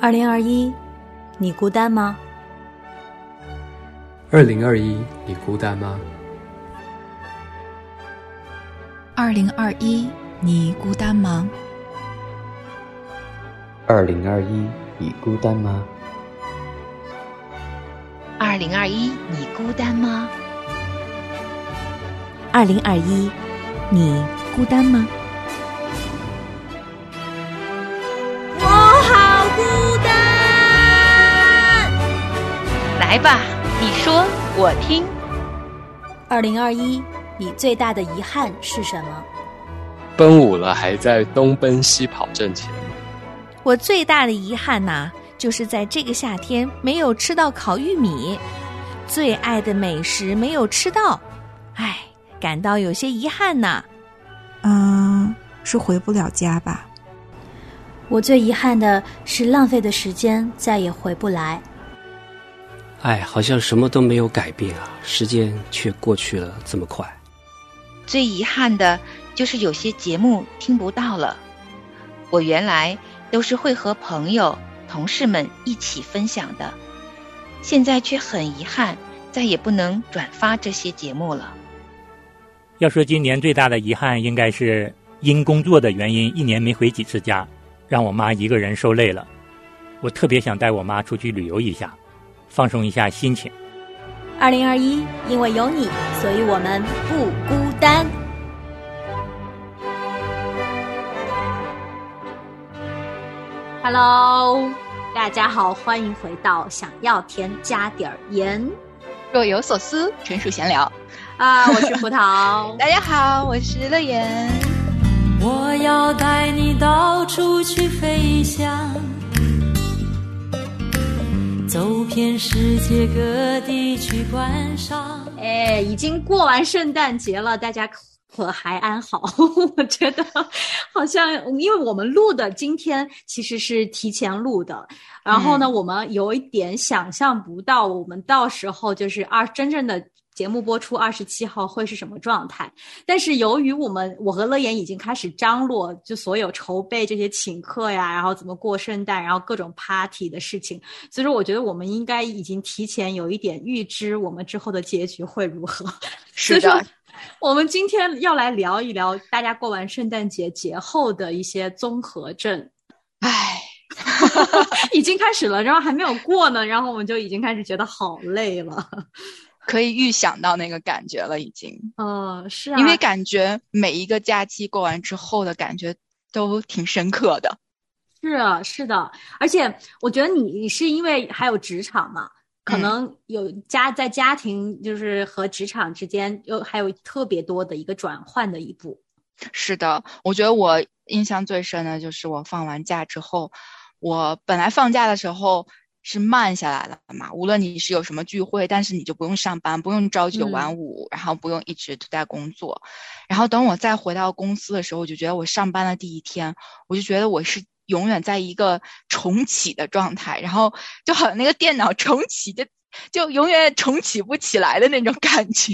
二零二一，你孤单吗？二零二一，你孤单吗？二零二一，你孤单吗？二零二一，你孤单吗？二零二一，你孤单吗？二零二一，你孤单吗？来吧，你说，我听。二零二一，你最大的遗憾是什么？奔五了还在东奔西跑挣钱。我最大的遗憾呐，就是在这个夏天没有吃到烤玉米，最爱的美食没有吃到，唉，感到有些遗憾呐。嗯，是回不了家吧？我最遗憾的是浪费的时间再也回不来。哎，好像什么都没有改变啊，时间却过去了这么快。最遗憾的就是有些节目听不到了。我原来。都是会和朋友、同事们一起分享的，现在却很遗憾，再也不能转发这些节目了。要说今年最大的遗憾，应该是因工作的原因，一年没回几次家，让我妈一个人受累了。我特别想带我妈出去旅游一下，放松一下心情。二零二一，因为有你，所以我们不孤单。Hello，大家好，欢迎回到想要甜加点儿盐，若有所思，纯属闲聊。啊，我是葡萄。大家好，我是乐言。我要带你到处去飞翔，走遍世界各地去观赏。哎，已经过完圣诞节了，大家。可还安好？我觉得好像，因为我们录的今天其实是提前录的，然后呢，我们有一点想象不到，我们到时候就是二真正的节目播出二十七号会是什么状态。但是由于我们我和乐言已经开始张罗，就所有筹备这些请客呀，然后怎么过圣诞，然后各种 party 的事情，所以说我觉得我们应该已经提前有一点预知我们之后的结局会如何。是的。我们今天要来聊一聊大家过完圣诞节节后的一些综合症。唉，已经开始了，然后还没有过呢，然后我们就已经开始觉得好累了。可以预想到那个感觉了，已经。嗯，是啊。因为感觉每一个假期过完之后的感觉都挺深刻的。是啊，是的，而且我觉得你是因为还有职场嘛。可能有家在家庭，就是和职场之间，又还有特别多的一个转换的一步。是的，我觉得我印象最深的就是我放完假之后，我本来放假的时候是慢下来了嘛，无论你是有什么聚会，但是你就不用上班，不用朝九晚五，然后不用一直都在工作。然后等我再回到公司的时候，我就觉得我上班的第一天，我就觉得我是。永远在一个重启的状态，然后就好像那个电脑重启，就就永远重启不起来的那种感觉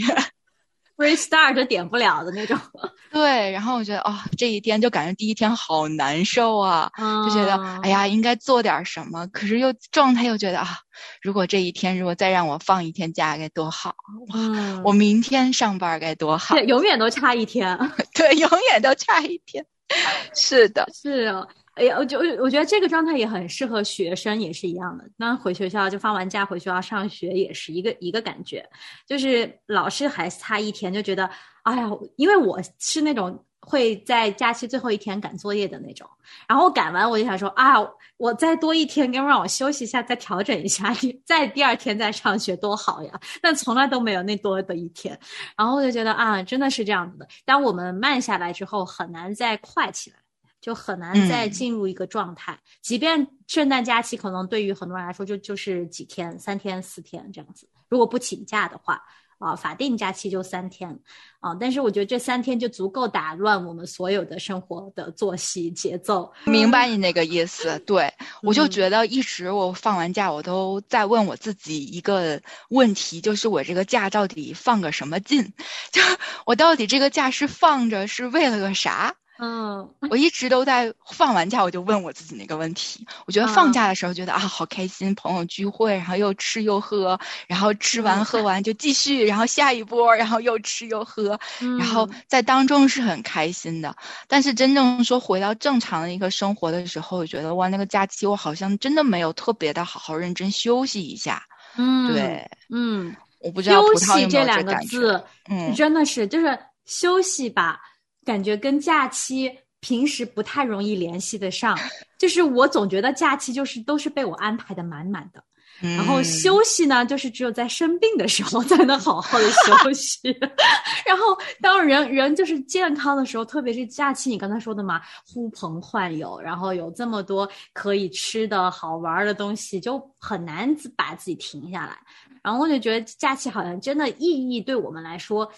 ，restart 点不了的那种。对，然后我觉得哦，这一天就感觉第一天好难受啊，就觉得哎呀，应该做点什么，可是又状态又觉得啊，如果这一天如果再让我放一天假该多好，哇，我明天上班该多好，永远都差一天，对，永远都差一天，是的，是啊。哎呀，我就我觉得这个状态也很适合学生，也是一样的。那回学校就放完假回学校上学，也是一个一个感觉。就是老师还差一天，就觉得哎呀，因为我是那种会在假期最后一天赶作业的那种。然后赶完我就想说啊，我再多一天，跟让我休息一下，再调整一下，再第二天再上学多好呀。但从来都没有那多的一天。然后我就觉得啊，真的是这样子的。当我们慢下来之后，很难再快起来。就很难再进入一个状态，即便圣诞假期可能对于很多人来说就就是几天、三天、四天这样子，如果不请假的话，啊，法定假期就三天，啊，但是我觉得这三天就足够打乱我们所有的生活的作息节奏。明白你那个意思，对我就觉得一直我放完假，我都在问我自己一个问题，就是我这个假到底放个什么劲？就我到底这个假是放着是为了个啥？嗯，我一直都在放完假，我就问我自己那个问题。我觉得放假的时候觉得啊，好开心，朋友聚会，然后又吃又喝，然后吃完喝完就继续，然后下一波，然后又吃又喝，然后在当中是很开心的。但是真正说回到正常的一个生活的时候，我觉得哇，那个假期我好像真的没有特别的好好认真休息一下。嗯，对，嗯，我不知道葡休息这两个字，嗯真的是就是休息吧，感觉跟假期平时不太容易联系得上。就是我总觉得假期就是都是被我安排的满满的，然后嗯休息呢，就是只有在生病的时候才能好好的休息。然后当人人就是健康的时候，特别是假期，你刚才说的嘛，呼朋唤友，然后有这么多可以吃的好玩的东西，就很难自把自己停下来。然后我就觉得假期好像真的意义对我们来说，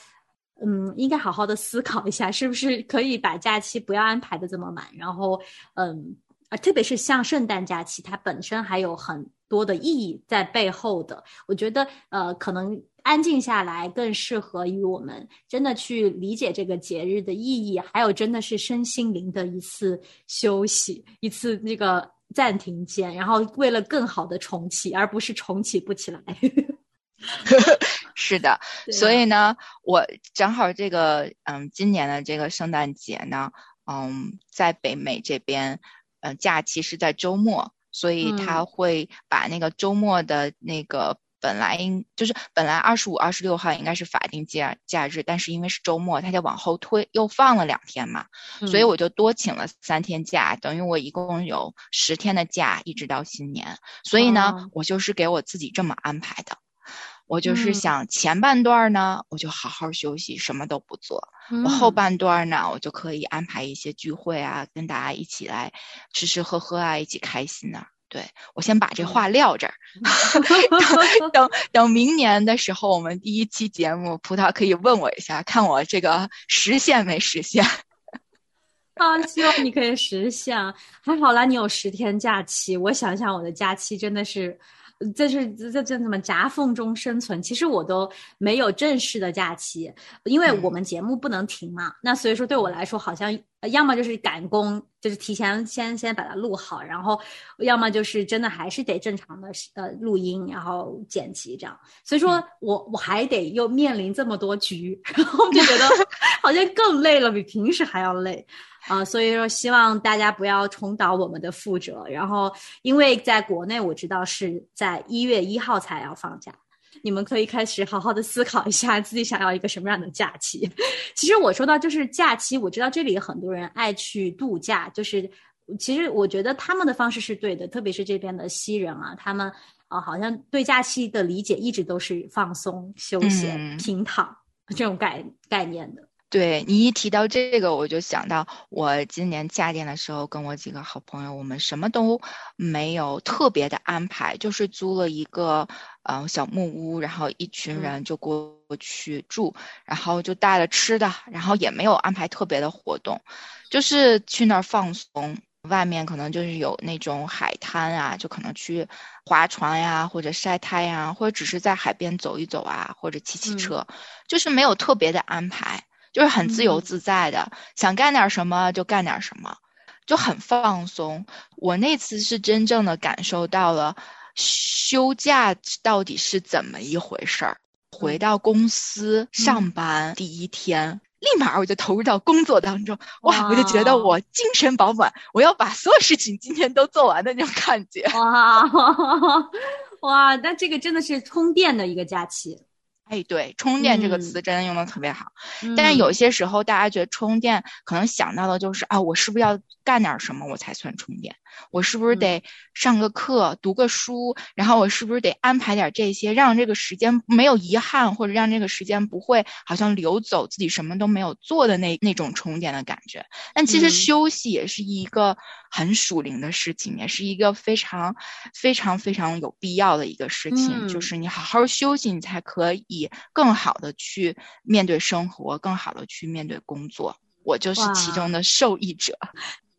嗯，应该好好的思考一下，是不是可以把假期不要安排的这么满，然后嗯。啊，特别是像圣诞假期，它本身还有很多的意义在背后的。我觉得，呃，可能安静下来更适合于我们真的去理解这个节日的意义，还有真的是身心灵的一次休息，一次那个暂停键，然后为了更好的重启，而不是重启不起来。是的，所以呢，我正好这个嗯，今年的这个圣诞节呢，嗯，在北美这边，呃，假期是在周末，所以他嗯。会把那个周末的那个本来应就是本来二十五、二十六号应该是法定假假日，但是因为是周末，他就往后推，又放了两天嘛，所以嗯我就多请了三天假，等于我一共有十天的假，一直到新年。所以呢，哦。我就是给我自己这么安排的。我就是嗯想前半段儿呢，我就好好休息，什么都不做。我后嗯半段呢，我就可以安排一些聚会啊，跟大家一起来吃吃喝喝啊，一起开心呐、对我先把这嗯话撂这儿，等 等等明年的时候，我们第一期节目，葡萄可以问我一下，看我这个实现没实现。啊，希望你可以实现。还好啦，你有十天假期。我想想，我的假期真的是，这是这这怎么夹缝中生存？其实我都没有正式的假期，因为我们节目不能停嘛。那所以说，对我来说，好像呃要么就是赶工，就是提前先先把它录好，然后要么就是真的还是得正常的呃录音，然后剪辑这样。所以说我我还得又面临这么多局，然后就觉得 好像更累了，比平时还要累。啊、所以说希望大家不要重蹈我们的覆辙。然后，因为在国内我知道是在一月一号才要放假，你们可以开始好好的思考一下自己想要一个什么样的假期。其实我说到就是假期，我知道这里很多人爱去度假，就是其实我觉得他们的方式是对的，特别是这边的西人啊，他们啊、好像对假期的理解一直都是放松、休闲、嗯平躺这种概概念的。对你一提到这个，我就想到我今年夏天的时候，跟我几个好朋友，我们什么都没有特别的安排，就是租了一个呃小木屋，然后一群嗯人就过去住，然后就带了吃的，然后也没有安排特别的活动，就是去那儿放松。外面可能就是有那种海滩啊，就可能去划船呀，或者晒太阳，或者只是在海边走一走啊，或者骑骑嗯车，就是没有特别的安排。就是很自由嗯自在的，想干点什么就干点什么，就很放松。我那次是真正的感受到了休假到底是怎么一回事儿。回到公司上班第一天，立马我就投入到工作当中，哇，我就觉得我精神饱满，我要把所有事情今天都做完的那种感觉。哇哇，那这个真的是充电的一个假期。哎，对，充电这个嗯词真的用的特别好。但是有些时候，大家觉得充电可能想到的就是啊，我是不是要干点什么我才算充电？我是不是得上个课、读个书？然后我是不是得安排点这些，让这个时间没有遗憾，或者让这个时间不会好像流走，自己什么都没有做的那那种充电的感觉？但其实嗯休息也是一个很属灵的事情，也是一个非常非常非常有必要的一个事情，就嗯是你好好休息，你才可以更好的去面对生活，更好的去面对工作。我就是其中的受益者。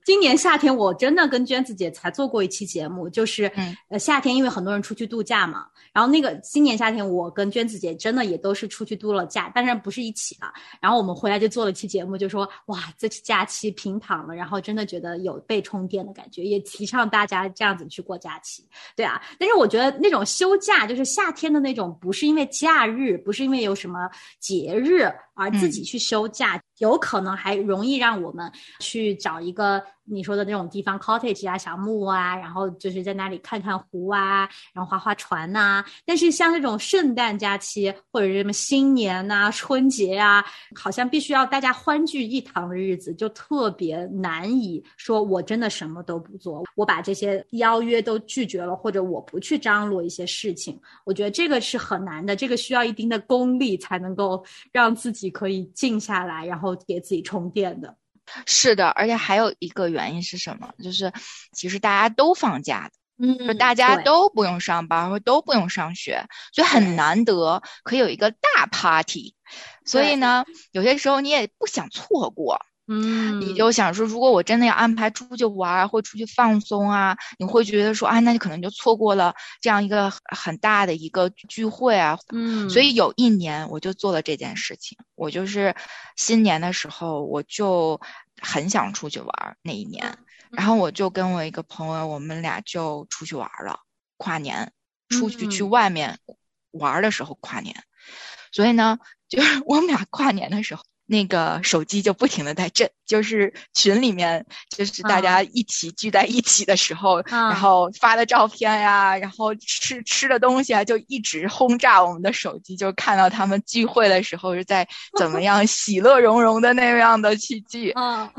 今年夏天我真的跟娟子姐才做过一期节目，就是、嗯呃夏天因为很多人出去度假嘛，然后那个今年夏天我跟娟子姐真的也都是出去度了假，但是不是一起了。然后我们回来就做了期节目，就说哇，这期假期平躺了，然后真的觉得有被充电的感觉，也提倡大家这样子去过假期。对啊，但是我觉得那种休假，就是夏天的那种，不是因为假日，不是因为有什么节日而自己去休假，有可能还容易让我们去找一个你说的那种地方，cottage 啊、小木屋啊，然后就是在那里看看湖啊，然后划划船呐、但是像这种圣诞假期或者什么新年呐、春节啊，好像必须要大家欢聚一堂的日子，就特别难以说我真的什么都不做，我把这些邀约都拒绝了，或者我不去张罗一些事情，我觉得这个是很难的，这个需要一定的功力才能够让自己可以静下来，然后给自己充电的。是的，而且还有一个原因是什么？就是其实大家都放假的。嗯就大家都不用上班或都不用上学，所以很难得可以有一个大 party。所以呢，有些时候你也不想错过，嗯，你就想说，如果我真的要安排出去玩儿或出去放松啊，你会觉得说，啊，那你可能就错过了这样一个很很大的一个聚会啊。嗯，所以有一年我就做了这件事情，我就是新年的时候我就很想出去玩儿那一年，然后我就跟我一个朋友，我们俩就出去玩儿了，跨年出去去嗯外面玩儿的时候跨年，所以呢，就是 我们俩跨年的时候。那个手机就不停的在震，就是群里面，就是大家一起聚在一起的时候，嗯。然后发的照片呀，然后吃吃的东西啊，就一直轰炸我们的手机，就看到他们聚会的时候是在怎么 样喜乐融融的那样的去聚，嗯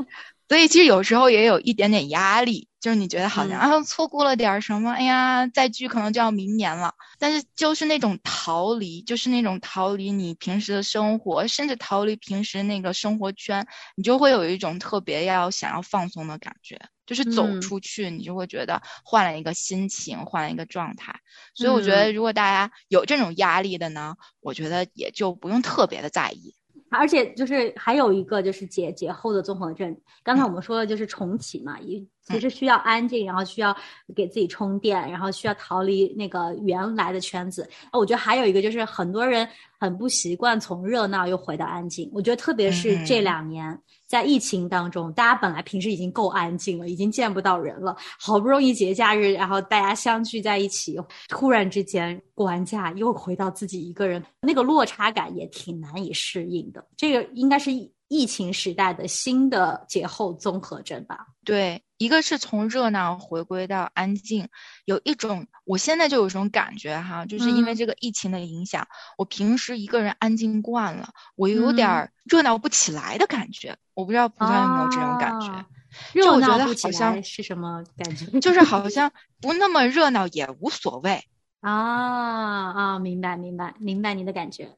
所以其实有时候也有一点点压力，就是你觉得好像、嗯啊错过了点儿什么，哎呀再聚可能就要明年了，但是就是那种逃离，就是那种逃离你平时的生活，甚至逃离平时那个生活圈，你就会有一种特别要想要放松的感觉。就是走嗯出去，你就会觉得换了一个心情，换了一个状态。所以我觉得，如果大家有这种压力的呢，我觉得也就不用特别的在意。而且就是还有一个就是节节后的综合症，刚才我们说的就是重启嘛，也其实需要安静，然后需要给自己充电，然后需要逃离那个原来的圈子。我觉得还有一个就是很多人很不习惯从热闹又回到安静。我觉得特别是这两年在疫情当中，大家本来平时已经够安静了，已经见不到人了，好不容易节假日，然后大家相聚在一起，突然之间过完假又回到自己一个人，那个落差感也挺难以适应的。这个应该是疫情时代的新的节后综合症吧？对，一个是从热闹回归到安静，有一种我现在就有一种感觉哈，就是因为嗯这个疫情的影响，我平时一个人安静惯了，我有点儿热闹不起来的感觉。我不知道葡萄有没有这种感觉？啊就热我觉得好闹不起来像是什么感觉？就是好像不那么热闹也无所谓，啊啊，明白明白明白你的感觉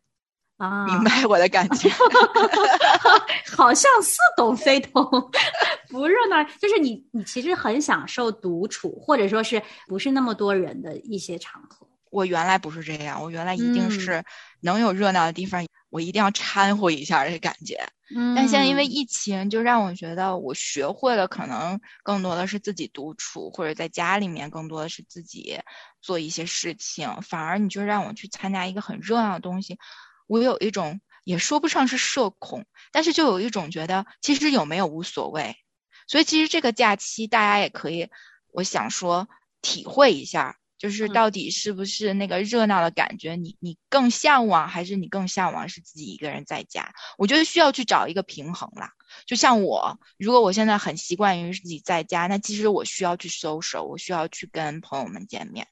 啊，明白我的感觉。好像似懂非懂，不热闹，就是你你其实很享受独处，或者说是不是那么多人的一些场合。我原来不是这样，我原来一定嗯是能有热闹的地方，我一定要掺和一下这感觉。嗯但现在因为疫情，就让我觉得我学会了，可能更多的是自己独处，或者在家里面更多的是自己做一些事情。反而你就让我去参加一个很热闹的东西，我有一种也说不上是社恐，但是就有一种觉得其实有没有无所谓。所以其实这个假期大家也可以，我想说体会一下。就是嗯到底是不是那个热闹的感觉你，你更向往，还是你更向往是自己一个人在家？我觉得需要去找一个平衡啦。就像我，如果我现在很习惯于自己在家，那其实我需要去 social，我需要去跟朋友们见面。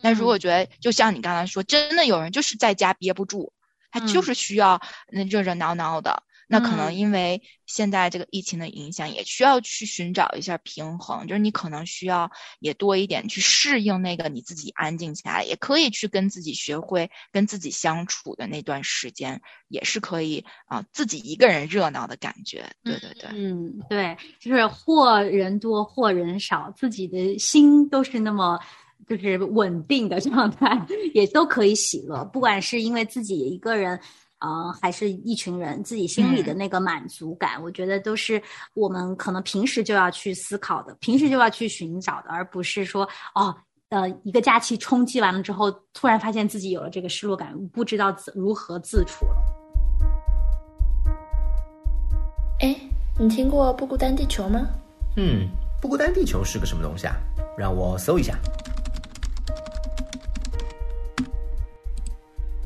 那如果觉得，就像你刚才说，真的有人就是在家憋不住，他就嗯是需要那热热闹闹的。那可能嗯因为现在这个疫情的影响，也需要去寻找一下平衡，就是你可能需要也多一点去适应那个你自己安静下来，也可以去跟自己学会跟自己相处的那段时间，也是可以啊、自己一个人热闹的感觉。对对对，嗯，对，就是或人多或人少，自己的心都是那么就是稳定的状态，也都可以喜乐。不管是因为自己一个人，呃，还是一群人自己心里的那个满足感，我觉得都是我们可能平时就要去思考的，平时就要去寻找的，而不是说哦，呃，一个假期冲击完了之后，突然发现自己有了这个失落感，不知道自如何自处了。哎，你听过《不孤单地球》吗？嗯，不孤单地球是个什么东西啊？让我搜一下。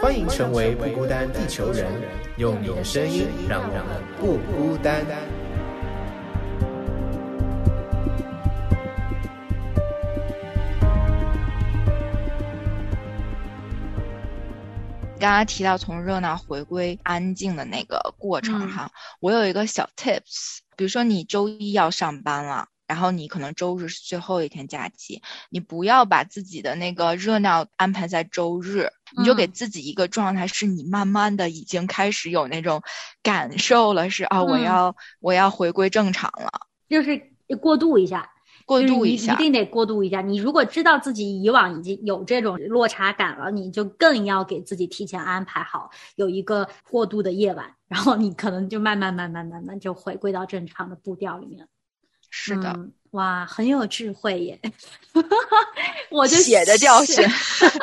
欢迎成为不孤单地球人，用你的声音让我们不孤单。刚刚提到从热闹回归安静的那个过程哈，我有一个小 tips，比如说你周一要上班了。然后你可能周日是最后一天假期，你不要把自己的那个热闹安排在周日，你就给自己一个状态，是你慢慢的已经开始有那种感受了，是啊，我要我要回归正常了，就是过渡一下，过渡一下，一定得过渡一下。你如果知道自己以往已经有这种落差感了，你就更要给自己提前安排好有一个过渡的夜晚，然后你可能就慢慢慢慢慢慢就回归到正常的步调里面。是的，哇，很有智慧耶！我就写的教训，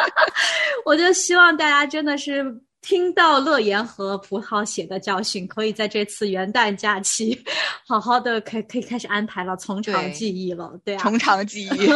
我就希望大家真的是听到乐言和葡萄写的教训，可以在这次元旦假期好好的可可以开始安排了，从长计议了，对啊，从长计议，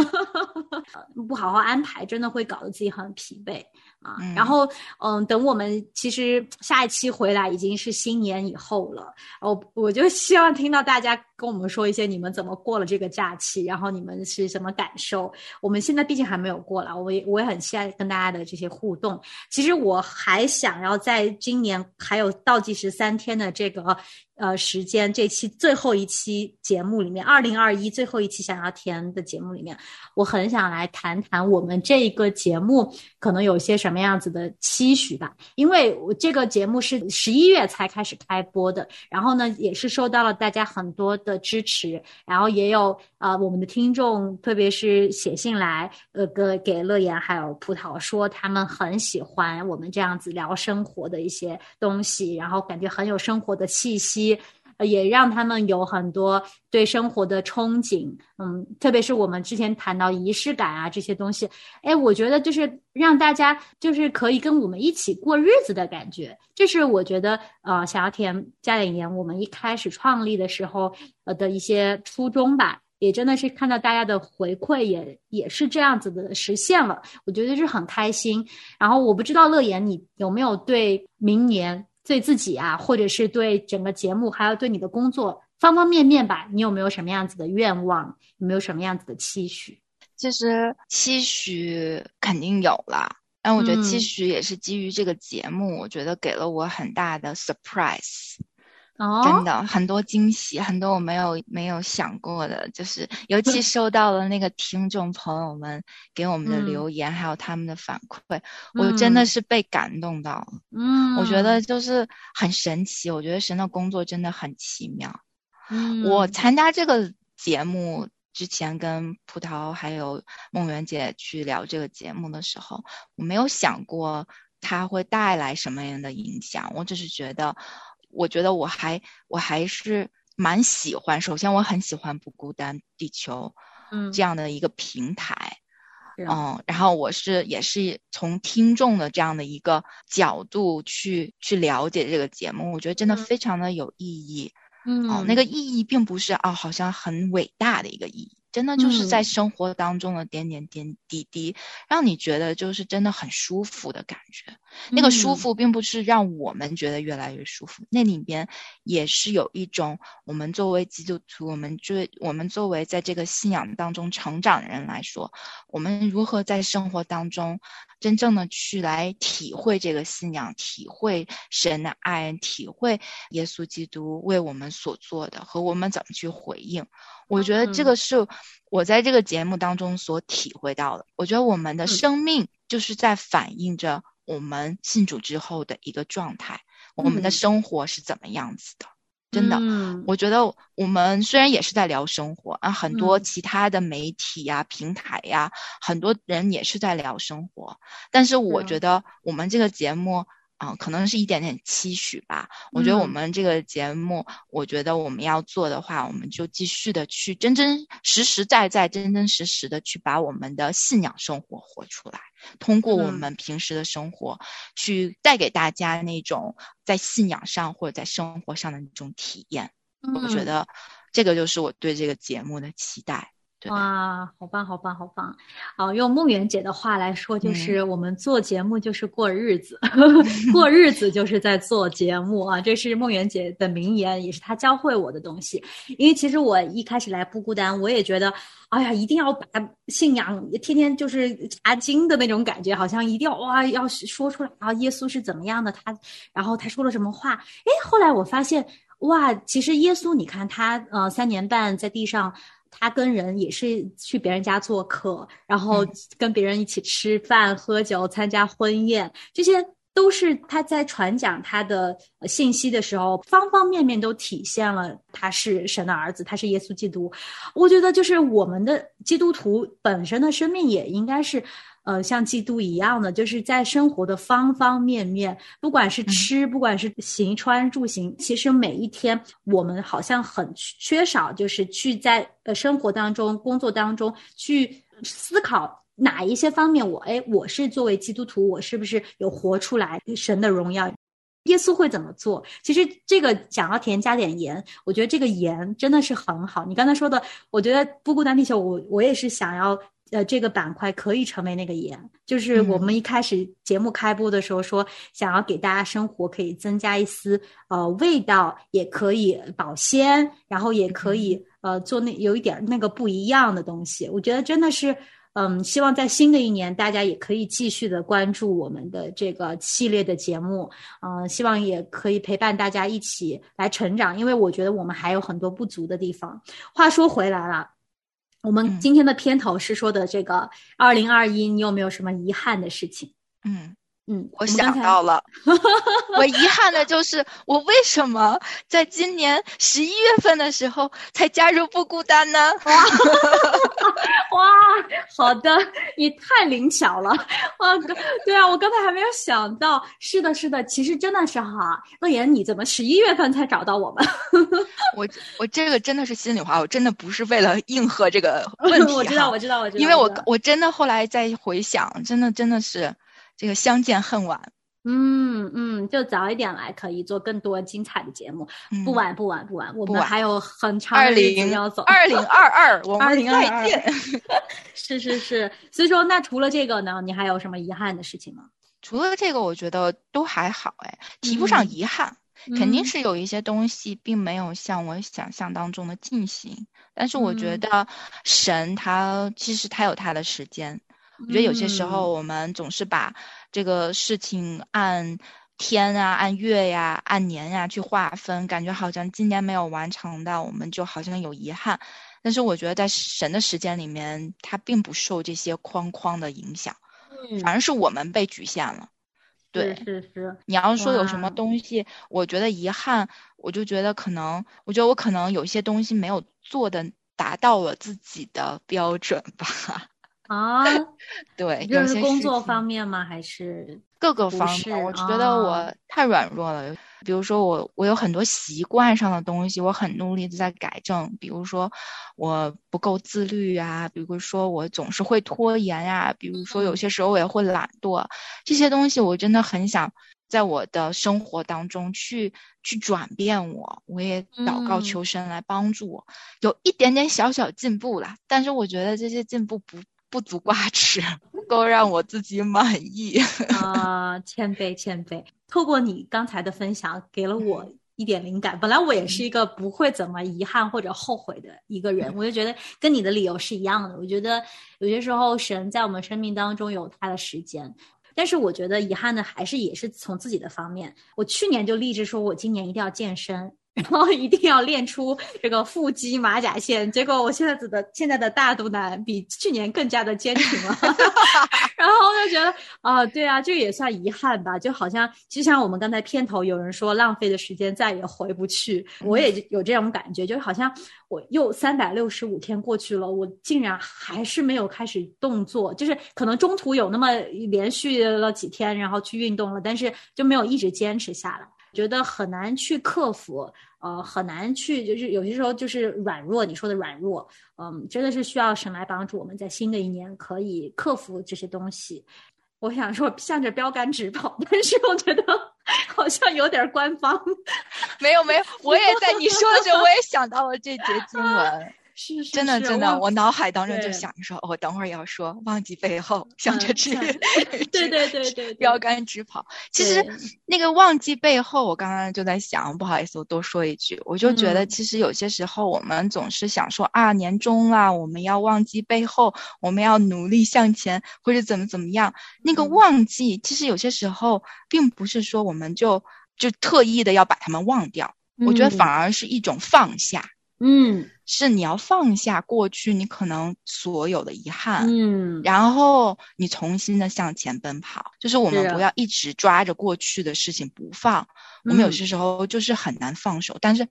不好好安排，真的会搞得自己很疲惫。啊，然后嗯，等我们其实下一期回来已经是新年以后了，我我就希望听到大家跟我们说一些你们怎么过了这个假期，然后你们是什么感受。我们现在毕竟还没有过来，我也我也很期待跟大家的这些互动。其实我还想要在今年还有倒计时三天的这个。呃，时间这期最后一期节目里面，二零二一最后一期想要填的节目里面，我很想来谈谈我们这个节目可能有些什么样子的期许吧。因为我这个节目是十一月才开始开播的，然后呢，也是受到了大家很多的支持，然后也有啊我们的听众，特别是写信来呃给给乐言还有葡萄说他们很喜欢我们这样子聊生活的一些东西，然后感觉很有生活的气息。也让他们有很多对生活的憧憬，嗯，特别是我们之前谈到仪式感啊这些东西，哎，我觉得就是让大家就是可以跟我们一起过日子的感觉，这是我觉得呃想要填加点盐，我们一开始创立的时候呃的一些初衷吧，也真的是看到大家的回馈也也是这样子的实现了，我觉得是很开心。然后我不知道乐言你有没有对明年。对自己啊，或者是对整个节目，还有对你的工作方方面面吧，你有没有什么样子的愿望？有没有什么样子的期许？其实期许肯定有了，但我觉得期许也是基于这个节目，我觉得给了我很大的 surprise。真的很多惊喜，很多我没有没有想过的，就是尤其收到了那个听众朋友们给我们的留言，还有他们的反馈，我真的是被感动到了。嗯，我觉得就是很神奇，我觉得神的工作真的很奇妙。嗯，我参加这个节目之前，跟葡萄还有梦圆姐去聊这个节目的时候，我没有想过它会带来什么样的影响，我只是觉得。我觉得我还我还是蛮喜欢，首先我很喜欢不孤单地球，嗯，这样的一个平台，嗯，然后我是也是从听众的这样的一个角度去去了解这个节目，我觉得真的非常的有意义，嗯，那个意义并不是啊，好像很伟大的一个意义，真的就是在嗯生活当中的点点点滴滴，让你觉得就是真的很舒服的感觉。那个舒嗯服并不是让我们觉得越来越舒服，那里边也是有一种我们作为基督徒，我们追我们作为在这个信仰当中成长的人来说，我们如何在生活当中真正的去来体会这个信仰，体会神的爱，体会耶稣基督为我们所做的和我们怎么去回应。我觉得这嗯个是我在这个节目当中所体会到的。我觉得我们的嗯生命就是在反映着我们信主之后的一个状态，我们的嗯生活是怎么样子的。真的，嗯我觉得我们虽然也是在聊生活啊，很多嗯其他的媒体呀、平台呀，很多人也是在聊生活，但是我嗯觉得我们这个节目。啊、可能是一点点期许吧。我觉得我嗯们这个节目，我觉得我们要做的话，我们就继续的去真真实实在在、真真实实的去把我们的信仰生活活出来，通过我嗯们平时的生活，去带给大家那种在信仰上或者在生活上的那种体验。我觉嗯得这个就是我对这个节目的期待。对，哇，好棒，好棒，好棒！哦，用梦圆姐的话来说，嗯就是我们做节目就是过日子，过日子就是在做节目啊，这是梦圆姐的名言，也是她教会我的东西。因为其实我一开始来不孤单，我也觉得，哎呀，一定要把信仰天天就是查经的那种感觉，好像一定要哇，要说出来啊，耶稣是怎么样的，他，然后他说了什么话？哎，后来我发现，哇，其实耶稣，你看他呃三年半在地上。他跟人也是去别人家做客，然后跟别人一起吃饭、喝酒、参加婚宴，这些都是他在传讲他的呃信息的时候，方方面面都体现了他是神的儿子，他是耶稣基督。我觉得就是我们的基督徒本身的生命也应该是。呃，像基督一样的，就是在生活的方方面面，不管是吃，不管是行穿住行，其实每一天我们好像很缺少，就是去在呃生活当中、工作当中去思考哪一些方面我，哎，我是作为基督徒，我是不是有活出来神的荣耀？耶稣会怎么做？其实这个想要甜加点盐，我觉得这个盐真的是很好。你刚才说的，我觉得不孤单地球，我我也是想要。呃，这个板块可以成为那个盐，就是我们一开始节目开播的时候说，想要给大家生活可以增加一丝呃味道，也可以保鲜，然后也可以呃做那有一点那个不一样的东西。我觉得真的是，嗯，希望在新的一年，大家也可以继续的关注我们的这个系列的节目，嗯、呃，希望也可以陪伴大家一起来成长，因为我觉得我们还有很多不足的地方。话说回来了。我们今天的片头是说的这个二零二一，你有没有什么遗憾的事情？嗯嗯，我想到了，我遗憾的就是我为什么在今年十一月份的时候才加入不孤单呢？哇，哇，好的，你太灵巧了，哇，对啊，我刚才还没有想到，是的，是的，其实真的是哈，乐言，你怎么十一月份才找到我们？我我这个真的是心里话，我真的不是为了应和这个问题我知道，我知道，我知道，因为我我真的后来再回想，真的真的是这个相见恨晚。嗯嗯，就早一点来，可以做更多精彩的节目。嗯、不晚不晚不晚，我们还有很长的日子要走。二零二二，我们再见。是是是，所以说，那除了这个呢，你还有什么遗憾的事情吗？除了这个，我觉得都还好，哎，提不上遗憾。嗯、肯定是有一些东西并没有像我想象当中的进行，但是我觉得神他其实他有他的时间。我觉得有些时候我们总是把这个事情按天啊、按月呀、按年呀去划分，感觉好像今年没有完成的，我们就好像有遗憾。但是我觉得在神的时间里面，他并不受这些框框的影响，嗯、反而是我们被局限了。对，是是是。你要说有什么东西，我觉得遗憾，我就觉得可能，我觉得我可能有些东西没有做的达到了自己的标准吧。啊，对，就是工作方面吗？还是各个方面？我觉得我太软弱了。比如说我，我有很多习惯上的东西，我很努力的在改正。比如说我不够自律啊，比如说我总是会拖延呀、啊，比如说有些时候我也会懒惰，这些东西我真的很想在我的生活当中去去转变我，我也祷告求神来帮助我，有一点点小小进步啦。但是我觉得这些进步不不足挂齿，不够让我自己满意。啊，谦卑谦卑。透过你刚才的分享，给了我一点灵感。本来我也是一个不会怎么遗憾或者后悔的一个人，我就觉得跟你的理由是一样的。我觉得有些时候神在我们生命当中有他的时间。但是我觉得遗憾的还是也是从自己的方面。我去年就立志说，我今年一定要健身。然后一定要练出这个腹肌马甲线，结果我现在的现在的大肚腩比去年更加的坚挺了，然后我就觉得啊，对啊，这个也算遗憾吧，就好像就像我们刚才片头有人说浪费的时间再也回不去，我也有这种感觉，就好像我又三百六十五天过去了，我竟然还是没有开始动作，就是可能中途有那么连续了几天，然后去运动了，但是就没有一直坚持下来。觉得很难去克服，呃，很难去，就是有些时候就是软弱。你说的软弱，嗯，真的是需要神来帮助我们在新的一年可以克服这些东西。我想说向着标杆直跑，但是我觉得好像有点官方。没有没有，我也在你说的时候，我也想到了这节经文。是真的，真的，我脑海当中就想着说，我等会儿要说忘记背后，向着直，对对对对，标杆直跑。其实那个忘记背后，我刚刚就在想，不好意思，我多说一句，我就觉得其实有些时候我们总是想说啊，年终了，我们要忘记背后，我们要努力向前，或者怎么怎么样。那个忘记，其实有些时候并不是说我们就就特意的要把他们忘掉，我觉得反而是一种放下。嗯。是你要放下过去你可能所有的遗憾，嗯，然后你重新的向前奔跑。就是我们不要一直抓着过去的事情不放，我们有些时候就是很难放手。但是，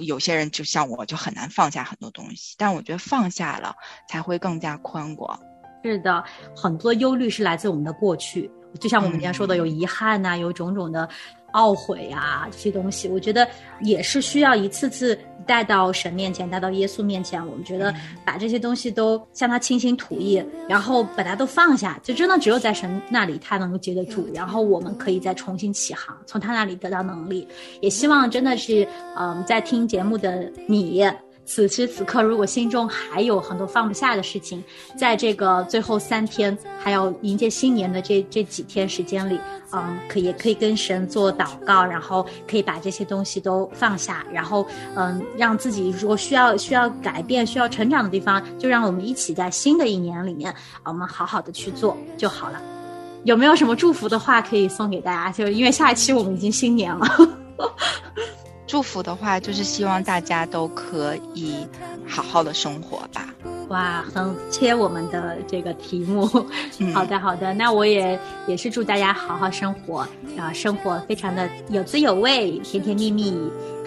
有些人就像我就很难放下很多东西，但我觉得放下了才会更加宽广。是的，很多忧虑是来自我们的过去，就像我们今天说的，有遗憾呐，有种种的。懊悔啊，这些东西，我觉得也是需要一次次带到神面前，带到耶稣面前。我们觉得把这些东西都向他倾心吐意，然后把它都放下，就真的只有在神那里，他能够接得住。然后我们可以再重新起航，从他那里得到能力。也希望真的是，嗯，在听节目的你。此时此刻，如果心中还有很多放不下的事情，在这个最后三天还要迎接新年的这这几天时间里，嗯，可以可以跟神做祷告，然后可以把这些东西都放下，然后嗯，让自己如果需要需要改变、需要成长的地方，就让我们一起在新的一年里面，我们好好的去做就好了。有没有什么祝福的话可以送给大家？就因为下一期我们已经新年了。祝福的话，就是希望大家都可以好好的生活吧。哇，很切我们的这个题目。好的，好的，那我也也是祝大家好好生活啊，生活非常的有滋有味，甜甜蜜蜜。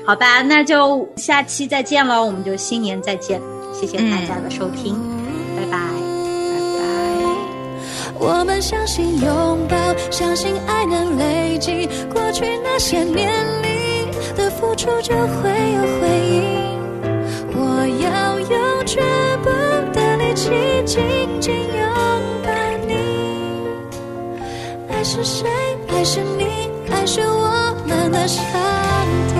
好吧，那就下期再见喽，我们就新年再见。谢谢大家的收听，拜拜，拜拜。我们相信拥抱，相信爱能累积过去那些年处。就会有回应，我要用全部的力气紧紧拥抱你。爱是谁？爱是你？爱是我们的上天？